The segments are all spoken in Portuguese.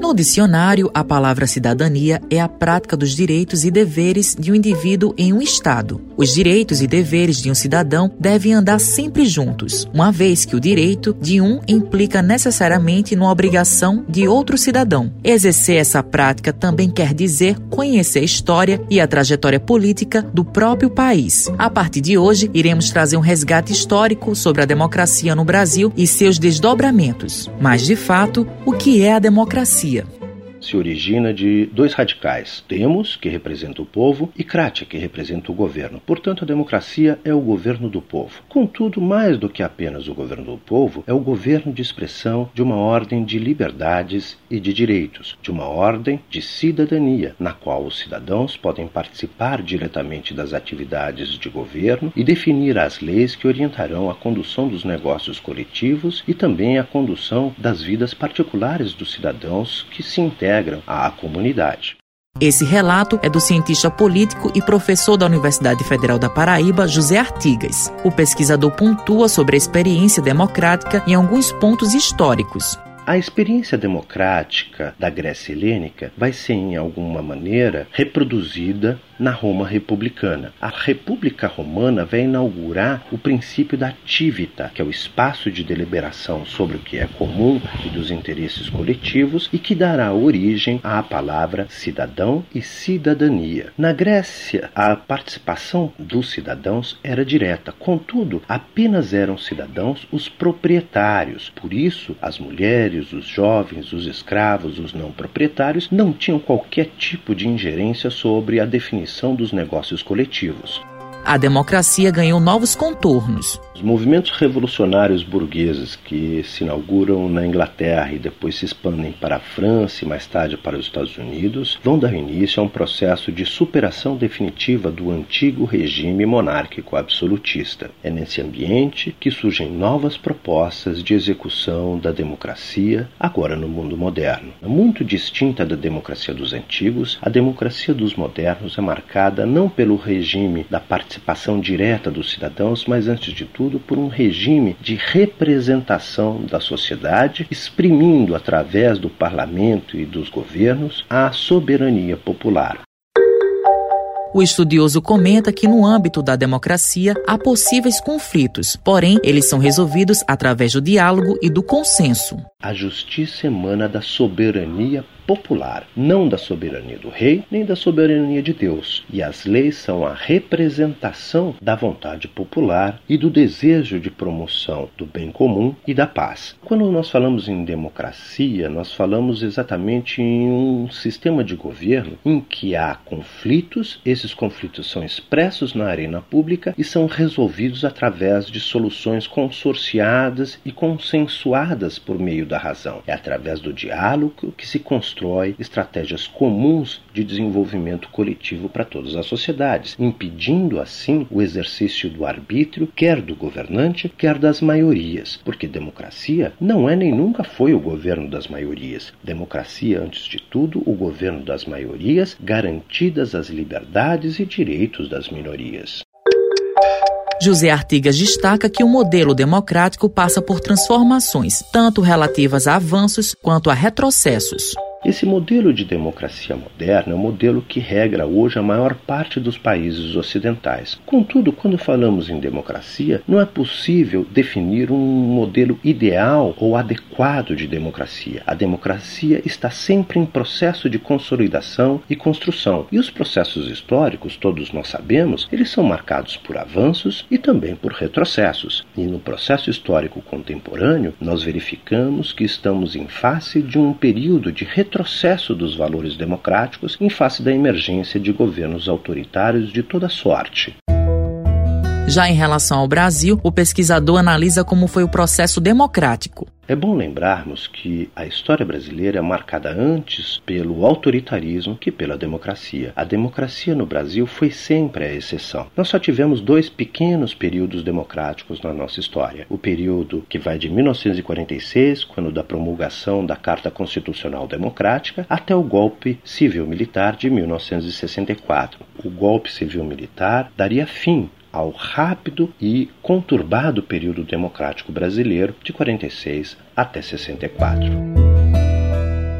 No dicionário, a palavra cidadania é a prática dos direitos e deveres de um indivíduo em um Estado. Os direitos e deveres de um cidadão devem andar sempre juntos, uma vez que o direito de um implica necessariamente numa obrigação de outro cidadão. Exercer essa prática também quer dizer conhecer a história e a trajetória política do próprio país. A partir de hoje, iremos trazer um resgate histórico sobre a democracia no Brasil e seus desdobramentos. Mas, de fato, o que é a democracia? Turquia se origina de dois radicais, Demos, que representa o povo, e Kratia, que representa o governo. Portanto, a democracia é o governo do povo. Contudo, mais do que apenas o governo do povo, é o governo de expressão de uma ordem de liberdades e de direitos, de uma ordem de cidadania, na qual os cidadãos podem participar diretamente das atividades de governo e definir as leis que orientarão a condução dos negócios coletivos e também a condução das vidas particulares dos cidadãos que se integram integram a comunidade. Esse relato é do cientista político e professor da Universidade Federal da Paraíba, José Artigas. O pesquisador pontua sobre a experiência democrática em alguns pontos históricos. A experiência democrática da Grécia helênica vai ser, em alguma maneira, reproduzida na Roma republicana. A República Romana vai inaugurar o princípio da tivita, que é o espaço de deliberação sobre o que é comum e dos interesses coletivos e que dará origem à palavra cidadão e cidadania. Na Grécia, a participação dos cidadãos era direta, contudo, apenas eram cidadãos os proprietários. Por isso, as mulheres, os jovens, os escravos, os não proprietários não tinham qualquer tipo de ingerência sobre a definição definição dos negócios coletivos. A democracia ganhou novos contornos. Os movimentos revolucionários burgueses que se inauguram na Inglaterra e depois se expandem para a França e mais tarde para os Estados Unidos vão dar início a um processo de superação definitiva do antigo regime monárquico absolutista. É nesse ambiente que surgem novas propostas de execução da democracia, agora no mundo moderno. Muito distinta da democracia dos antigos, a democracia dos modernos é marcada não pelo regime da participação direta dos cidadãos, mas antes de tudo por um regime de representação da sociedade, exprimindo através do parlamento e dos governos a soberania popular. O estudioso comenta que, no âmbito da democracia, há possíveis conflitos, porém, eles são resolvidos através do diálogo e do consenso. A justiça emana da soberania popular, não da soberania do rei, nem da soberania de Deus. E as leis são a representação da vontade popular e do desejo de promoção do bem comum e da paz. Quando nós falamos em democracia, nós falamos exatamente em um sistema de governo em que há conflitos, esses conflitos são expressos na arena pública e são resolvidos através de soluções consorciadas e consensuadas por meio da razão. É através do diálogo que se constrói constrói estratégias comuns de desenvolvimento coletivo para todas as sociedades, impedindo assim o exercício do arbítrio, quer do governante, quer das maiorias, porque democracia não é nem nunca foi o governo das maiorias. Democracia, antes de tudo, o governo das maiorias, garantidas as liberdades e direitos das minorias. José Artigas destaca que o modelo democrático passa por transformações, tanto relativas a avanços quanto a retrocessos. Esse modelo de democracia moderna é um modelo que regra hoje a maior parte dos países ocidentais. Contudo, quando falamos em democracia, não é possível definir um modelo ideal ou adequado de democracia. A democracia está sempre em processo de consolidação e construção. E os processos históricos, todos nós sabemos, eles são marcados por avanços e também por retrocessos. E no processo histórico contemporâneo, nós verificamos que estamos em face de um período de retrocesso retrocesso dos valores democráticos em face da emergência de governos autoritários de toda sorte. Já em relação ao Brasil, o pesquisador analisa como foi o processo democrático. É bom lembrarmos que a história brasileira é marcada antes pelo autoritarismo que pela democracia. A democracia no Brasil foi sempre a exceção. Nós só tivemos dois pequenos períodos democráticos na nossa história. O período que vai de 1946, quando da promulgação da Carta Constitucional Democrática, até o golpe civil-militar de 1964. O golpe civil-militar daria fim ao rápido e conturbado período democrático brasileiro de 46 até 64.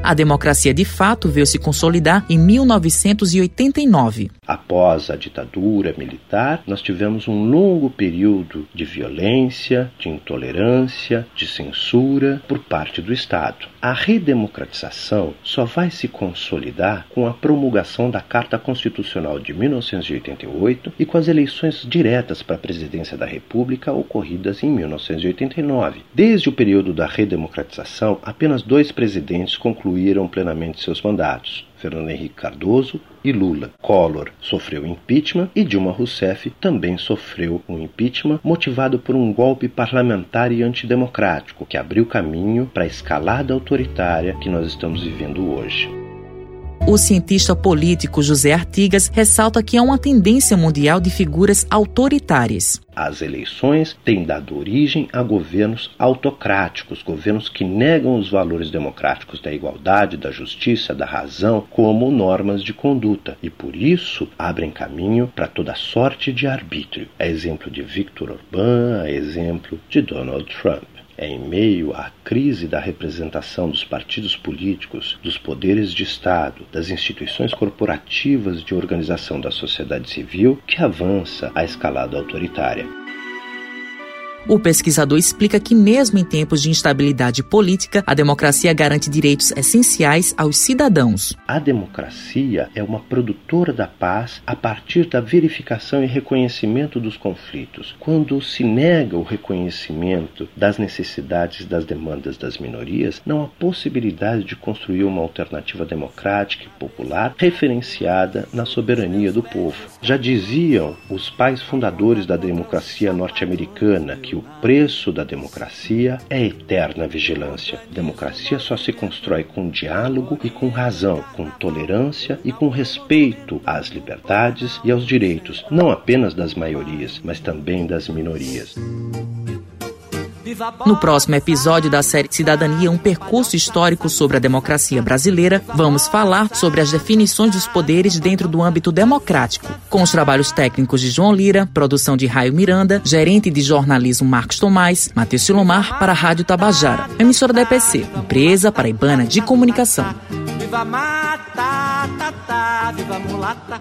A democracia de fato veio se consolidar em 1989. Após a ditadura militar, nós tivemos um longo período de violência, de intolerância, de censura por parte do Estado. A redemocratização só vai se consolidar com a promulgação da Carta Constitucional de 1988 e com as eleições diretas para a presidência da República ocorridas em 1989. Desde o período da redemocratização, apenas dois presidentes concluíram plenamente seus mandatos. Fernando Henrique Cardoso e Lula. Collor sofreu impeachment e Dilma Rousseff também sofreu um impeachment motivado por um golpe parlamentar e antidemocrático que abriu caminho para a escalada autoritária que nós estamos vivendo hoje. O cientista político José Artigas ressalta que há uma tendência mundial de figuras autoritárias. As eleições têm dado origem a governos autocráticos, governos que negam os valores democráticos da igualdade, da justiça, da razão como normas de conduta e, por isso, abrem caminho para toda sorte de arbítrio. É exemplo de Viktor Orbán, é exemplo de Donald Trump. É em meio à crise da representação dos partidos políticos, dos poderes de Estado, das instituições corporativas de organização da sociedade civil que avança a escalada autoritária. O pesquisador explica que, mesmo em tempos de instabilidade política, a democracia garante direitos essenciais aos cidadãos. A democracia é uma produtora da paz a partir da verificação e reconhecimento dos conflitos. Quando se nega o reconhecimento das necessidades e das demandas das minorias, não há possibilidade de construir uma alternativa democrática e popular referenciada na soberania do povo. Já diziam os pais fundadores da democracia norte-americana que o preço da democracia é eterna vigilância. Democracia só se constrói com diálogo e com razão, com tolerância e com respeito às liberdades e aos direitos, não apenas das maiorias, mas também das minorias. No próximo episódio da série Cidadania, um percurso histórico sobre a democracia brasileira, vamos falar sobre as definições dos poderes dentro do âmbito democrático, com os trabalhos técnicos de João Lira, produção de Raio Miranda, gerente de jornalismo Marcos Tomás, Matheus Silomar para a Rádio Tabajara, emissora da EPC, empresa paraibana de comunicação. Viva mata, viva mulata,